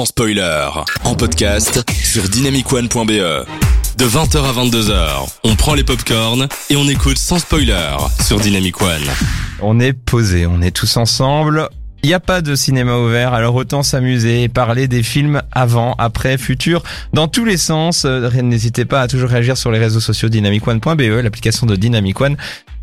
sans spoiler. En podcast sur dynamicone.be. De 20h à 22h, on prend les popcorns et on écoute sans spoiler sur Dynamic One. On est posé, on est tous ensemble. Il n'y a pas de cinéma ouvert, alors autant s'amuser et parler des films avant, après, futur, dans tous les sens. Euh, N'hésitez pas à toujours réagir sur les réseaux sociaux dynamicone.be, l'application de Dynamic One,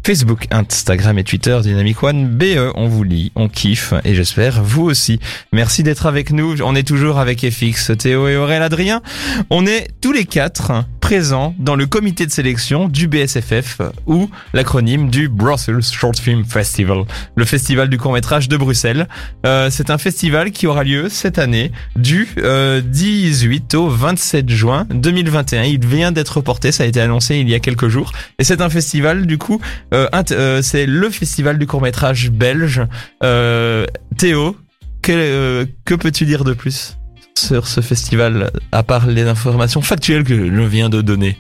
Facebook, Instagram et Twitter Dynamic One BE. On vous lit, on kiffe et j'espère vous aussi. Merci d'être avec nous. On est toujours avec FX, Théo et Aurélien Adrien. On est tous les quatre présents dans le comité de sélection du BSFF ou l'acronyme du Brussels Short Film Festival, le festival du court métrage de Bruxelles. Euh, c'est un festival qui aura lieu cette année du euh, 18 au 27 juin 2021. Il vient d'être reporté, ça a été annoncé il y a quelques jours. Et c'est un festival du coup, c'est le festival du court métrage belge. Euh, Théo, que, euh, que peux-tu dire de plus sur ce festival, à part les informations factuelles que je viens de donner?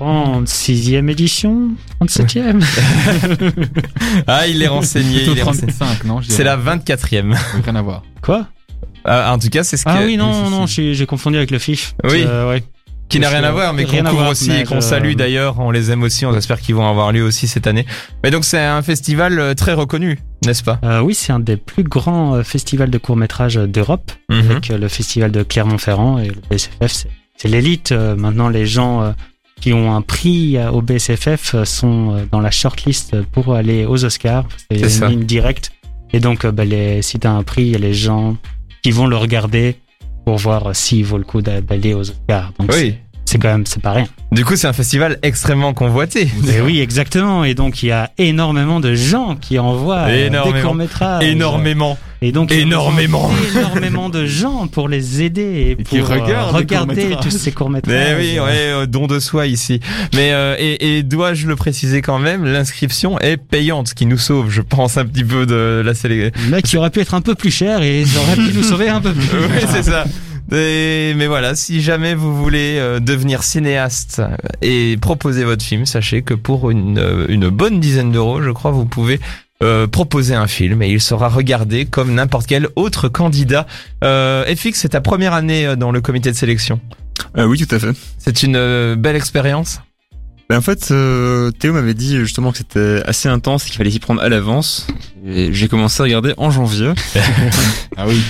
36e édition? 37e Ah, il est renseigné. Plutôt il est renseigné. 35, non C'est la dirais. 24e. Rien à voir. Quoi? Ah, en tout cas, c'est ce Ah que- oui, non, si. non, j'ai j'ai confondu avec le FIF. Oui. Euh, ouais. Qui n'a rien à voir, mais qu'on couvre aussi et qu'on salue d'ailleurs. On les aime aussi. On espère qu'ils vont avoir lieu aussi cette année. Mais donc, c'est un festival euh, très reconnu, n'est-ce pas? Euh, oui, c'est un des plus grands euh, festivals de court-métrage d'Europe, Mhm. avec le festival de Clermont-Ferrand et le BSFF, c'est- l'élite. Maintenant, les gens qui ont un prix au BSFF sont dans la shortlist pour aller aux Oscars. C'est une ça. ligne directe. Et donc, bah, les, si tu as un prix, il y a les gens qui vont le regarder pour voir s'il vaut le coup d'a- d'aller aux Oscars. Donc, Oui. C'est- quand même, c'est pas rien. Du coup, c'est un festival extrêmement convoité. Oui, exactement. Et donc, il y a énormément de gens qui envoient euh, Énormément. des courts-métrages. Énormément. Et donc, Énormément. énormément de gens pour les aider et, pour euh, regarder tous ces courts-métrages. Mais oui, ouais, euh, don de soi ici. Mais euh, et, et dois-je le préciser quand même, l'inscription est payante, ce qui nous sauve, je pense, un petit peu de la sélection. Là, qui aurait pu être un peu plus cher et ça aurait pu nous sauver un peu plus. Oui, c'est ça. Et- mais voilà, si jamais vous voulez euh, devenir cinéaste et proposer votre film, sachez que pour une, euh, une bonne dizaine d'euros, je crois, vous pouvez euh, proposer un film et il sera regardé comme n'importe quel autre candidat. Euh, FX, c'est ta première année dans le comité de sélection. Euh, oui, tout à fait. C'est une belle expérience. Ben, en fait, euh, Théo m'avait dit justement que c'était assez intense et qu'il fallait s'y prendre à l'avance. Et j'ai commencé à regarder en janvier. Ah oui.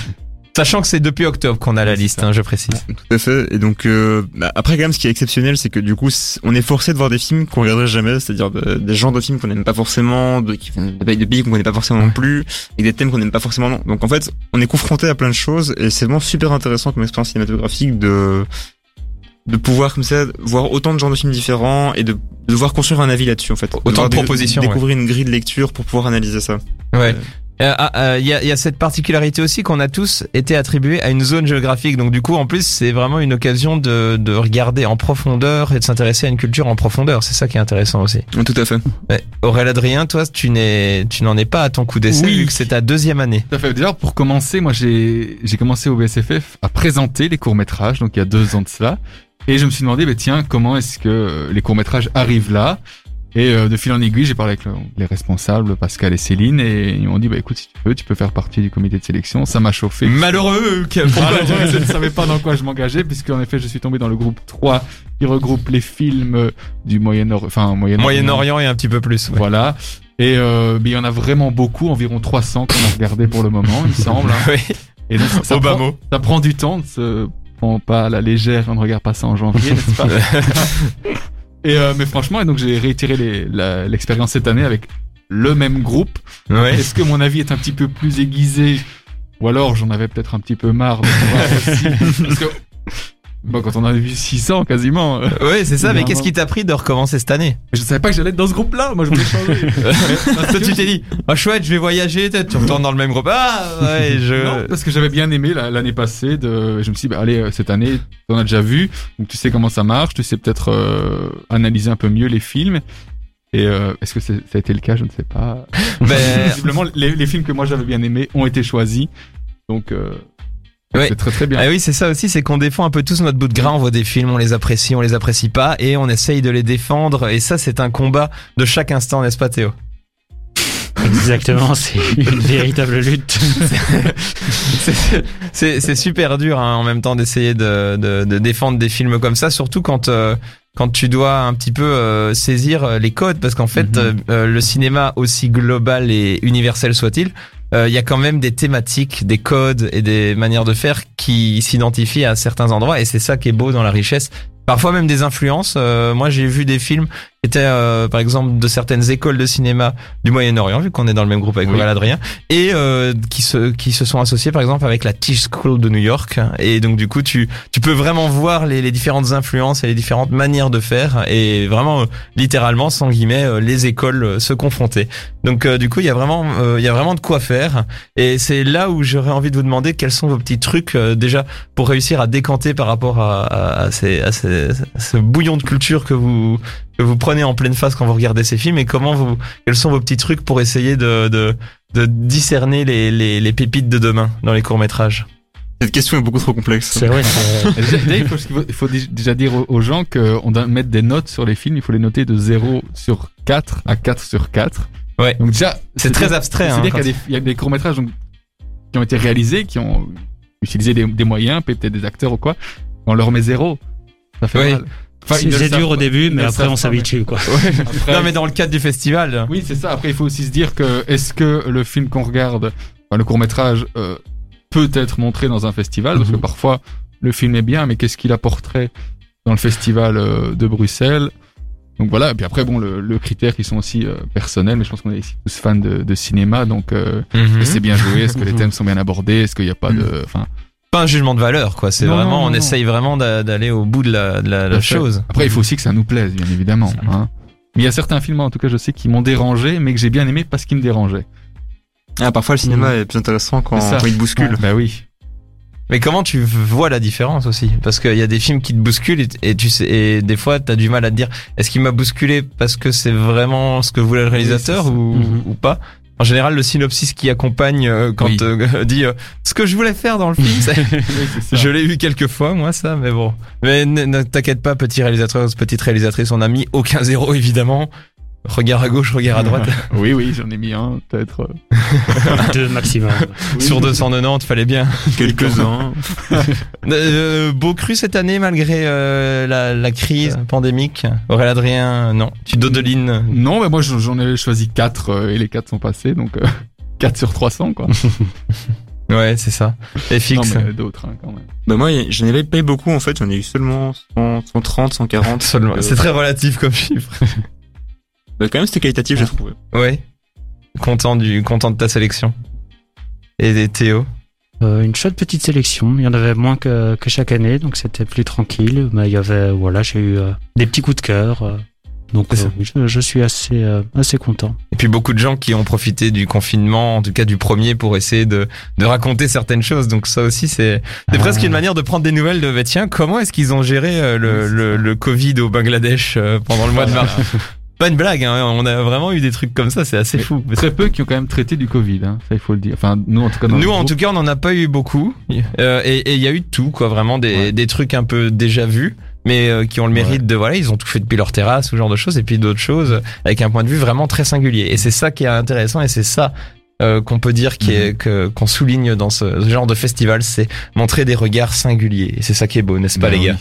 Sachant que c'est depuis octobre qu'on a la liste, hein, je précise. Tout à fait. Et donc, euh, bah, après, quand même, ce qui est exceptionnel, c'est que du coup, on est forcé de voir des films qu'on regarderait jamais, c'est-à-dire de- des genres de films qu'on n'aime pas forcément, de, de pays de qu'on connaît pas forcément non plus, et des thèmes qu'on n'aime pas forcément non. Donc, en fait, on est confronté à plein de choses, et c'est vraiment super intéressant comme expérience cinématographique de de pouvoir comme ça voir autant de genres de films différents et de, de devoir construire un avis là-dessus en fait. Autant de dé- propositions, Découvrir une grille de lecture pour pouvoir analyser ça. Ouais. Euh, ah, euh, Il y, a, il y a cette particularité aussi qu'on a tous été attribués à une zone géographique. Donc du coup, en plus, c'est vraiment une occasion de, de regarder en profondeur et de s'intéresser à une culture en profondeur. C'est ça qui est intéressant aussi. Tout à fait. Ouais. Aurélien Adrien, toi, tu n'es, tu n'en es pas à ton coup d'essai Oui. vu que c'est ta deuxième année. Tout à fait. Déjà, pour commencer, moi, j'ai, j'ai commencé au BSFF à présenter les courts-métrages, donc il y a deux ans de cela. Et je me suis demandé, bah, tiens, comment est-ce que euh, les courts-métrages arrivent là? Et euh, de fil en aiguille, j'ai parlé avec le- les responsables, Pascal et Céline, et ils m'ont dit, bah écoute, si tu veux, tu peux faire partie du comité de sélection. Ça m'a chauffé. Malheureux. que- Malheureusement, je ne savais pas dans quoi je m'engageais, puisqu'en effet, je suis tombé dans le groupe 3, qui regroupe les films du Moyen-Orient, enfin, Moyen-Orient. Moyen-Orient et un petit peu plus. ouais. Voilà. Et euh, il y en a vraiment beaucoup, environ 300 qu'on a regardé pour le moment, il me semble. hein. Oui. Et donc, ça, prend, ça prend du temps, de se prend pas à la légère, on ne regarde pas ça en janvier, n'est-ce pas? Et euh, mais franchement, et donc j'ai réitéré l'expérience cette année avec le même groupe. Ouais. Est-ce que mon avis est un petit peu plus aiguisé? Ou alors j'en avais peut-être un petit peu marre de voir aussi Parce que bon, quand on en a vu 600 quasiment, euh, Ouais, c'est ça. Mais qu'est-ce qui t'a pris de recommencer cette année? Je savais pas que j'allais être dans ce groupe-là. Moi, je voulais changer. Toi, tu t'es dit, ah chouette, je vais voyager. Tu retournes dans le même groupe. Ah ouais, je. Non, parce que j'avais bien aimé la- l'année passée. De, je me suis dit, bah, allez, euh, cette année, t'en as déjà vu, donc tu sais comment ça marche, tu sais peut-être euh, analyser un peu mieux les films. Et euh, est-ce que ça a été le cas? Je ne sais pas. Ben, Visiblement, les, les films que moi j'avais bien aimés ont été choisis, donc euh, Ouais. c'est très très bien. Ah oui, c'est ça aussi, c'est qu'on défend un peu tous notre bout de gras, on voit des films, on les apprécie, on les apprécie pas, et on essaye de les défendre, et ça c'est un combat de chaque instant, n'est-ce pas Théo? Exactement, c'est une véritable lutte. C'est- super dur hein, en même temps d'essayer de, de, de défendre des films comme ça, surtout quand euh, quand tu dois un petit peu euh, saisir euh, les codes, parce qu'en fait euh, le cinéma aussi global et universel soit-il, euh, il y a quand même des thématiques, des codes et des manières de faire qui s'identifient à certains endroits, et c'est ça qui est beau dans la richesse. Parfois même des influences. Euh, moi, j'ai vu des films qui étaient, euh, par exemple, de certaines écoles de cinéma du Moyen-Orient, vu qu'on est dans le même groupe avec Oui. Adrien, et euh, qui se qui se sont associés, par exemple, avec la Tisch School de New York. Et donc, du coup, tu tu peux vraiment voir les, les différentes influences et les différentes manières de faire, et vraiment, euh, littéralement, sans guillemets, euh, les écoles euh, se confronter. Donc, euh, du coup, il y a vraiment euh, il y a vraiment de quoi faire. Et c'est là où j'aurais envie de vous demander quels sont vos petits trucs euh, déjà pour réussir à décanter par rapport à, à, à ces, à ces- à ce bouillon de culture que vous que vous prenez en pleine face quand vous regardez ces films et comment vous quels sont vos petits trucs pour essayer de de, de discerner les, les, les pépites de demain dans les courts métrages. Cette question est beaucoup trop complexe. C'est vrai. il, faut, il déjà dire aux- gens qu'on doit mettre des notes sur les films, il faut les noter de 0 sur 4 à 4 sur 4. Ouais. Donc déjà, C'est très abstrait. Hein, C'est-à-dire quand- qu'il y a des, il y a des courts-métrages donc, qui ont été réalisés, qui ont utilisé des, des moyens, peut-être des acteurs ou quoi. On leur met zéro. Ça fait Oui. mal. Enfin, C'est dur au début, mais après on s'habitue quoi. Après, Non mais dans le cadre du festival. Oui, c'est ça. Après, il faut aussi se dire que est-ce que le film qu'on regarde, enfin, le court métrage, euh, peut être montré dans un festival? Parce que Mhm. parfois, le film est bien, mais qu'est-ce qu'il apporterait dans le festival euh, de Bruxelles? Donc voilà. Et puis après, bon, le, le critère qui sont aussi euh, personnels, mais je pense qu'on est ici tous fans de, de cinéma, donc euh, Mhm. est-ce que c'est bien joué? Est-ce que les Mhm. thèmes sont bien abordés? Est-ce qu'il n'y a pas de, enfin. Pas un jugement de valeur quoi. C'est vraiment non, on non. essaye vraiment d'a- d'aller au bout de la, de chose. Après, il faut aussi que ça nous plaise, bien évidemment. Hein. Mais il y a certains films, en tout cas, je sais, qui m'ont dérangé, mais que j'ai bien aimé parce qu'ils me dérangeaient. Ah, parfois le cinéma Mhm. est plus intéressant quand, C'est ça. quand il te bouscule. Bah oui. Mais comment tu vois la différence aussi? Parce qu'il y a des films qui te bousculent et, et tu sais, et des fois t'as du mal à te dire est-ce qu'il m'a bousculé parce que c'est vraiment ce que voulait le réalisateur ou, ou pas? En général, le synopsis qui accompagne euh, quand Oui. euh, dit euh, ce que je voulais faire dans le film, Oui, je l'ai eu quelques fois moi ça, mais bon. Mais ne t'inquiète pas, petit réalisateur, petite réalisatrice, on a mis aucun zéro évidemment. Regard à gauche, regard à droite. oui, oui, j'en ai mis un, peut-être. euh, Deux maximum. Sur 290, fallait bien. Quelques-uns. Euh, beau cru cette année malgré euh, la, la crise pandémique? Aurélien Adrien, non. Tu dodelines. Non, mais moi j'en ai choisi 4 et les 4 sont passés, donc euh, 4 sur 300 quoi. Ouais, c'est ça. Et non, fixe. mais d'autres hein, quand même. bah moi, j'en avais pas eu beaucoup en fait. J'en ai eu seulement 100, 130, 140. Seulement. Euh, C'est très relatif comme chiffre. Bah quand même c'était qualitatif, j'ai trouvé. Ouais. Content du, content de ta sélection. Et des Théo. Euh, une chouette petite sélection. Il y en avait moins que, que chaque année, donc c'était plus tranquille. Mais il y avait, voilà, j'ai eu euh, des petits coups de cœur. euh, donc euh, je, je suis assez, euh, assez content. Et puis beaucoup de gens qui ont profité du confinement, en tout cas du premier, pour essayer de, de raconter certaines choses. Donc ça aussi, c'est c'est Ah. presque une manière de prendre des nouvelles de, bah, tiens, comment est-ce qu'ils ont géré euh, le, le, le Covid au Bangladesh euh, pendant le mois de mars? Pas une blague, hein, on a vraiment eu des trucs comme ça, c'est assez Mais fou. Très peu qui ont quand même traité du Covid, hein, ça il faut le dire. Enfin, nous en tout cas dans Nous, en groupe, tout cas, on n'en a pas eu beaucoup. Euh, et il y a eu de tout, quoi. Vraiment des, Ouais. des trucs un peu déjà vus, mais euh, qui ont le mérite Ouais. de voilà, ils ont tout fait depuis leur terrasse, ce genre de choses, et puis d'autres choses avec un point de vue vraiment très singulier. Et c'est ça qui est intéressant, et c'est ça. euh, qu'on peut dire qui est que qu'on souligne dans ce, ce genre de festival, c'est montrer des regards singuliers. Et c'est ça qui est beau, n'est-ce pas, bah les oui. gars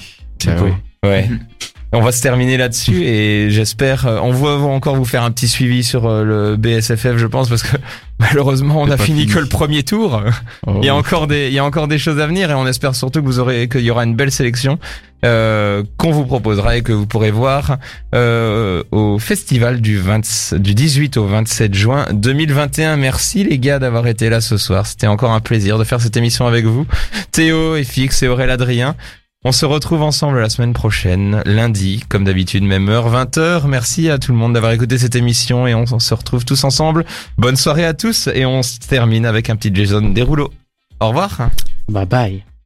Bah beau. oui. Ouais. On va se terminer là-dessus et j'espère, euh, on va encore vous faire un petit suivi sur euh, le BSFF, je pense, parce que malheureusement on a fini. que le premier tour. Oh, Il y a encore des, il y a encore des choses à venir et on espère surtout que vous aurez, qu'il y aura une belle sélection euh, qu'on vous proposera et que vous pourrez voir euh, au festival du 20, du 18 au 27 juin 2021. Merci les gars d'avoir été là ce soir. C'était encore un plaisir de faire cette émission avec vous. Théo et Fix et Aurélien Adrien. On se retrouve ensemble la semaine prochaine, lundi, comme d'habitude, même heure, 20h. Merci à tout le monde d'avoir écouté cette émission et on se retrouve tous ensemble. Bonne soirée à tous et on se termine avec un petit Jason Derulo. Au revoir. Bye bye.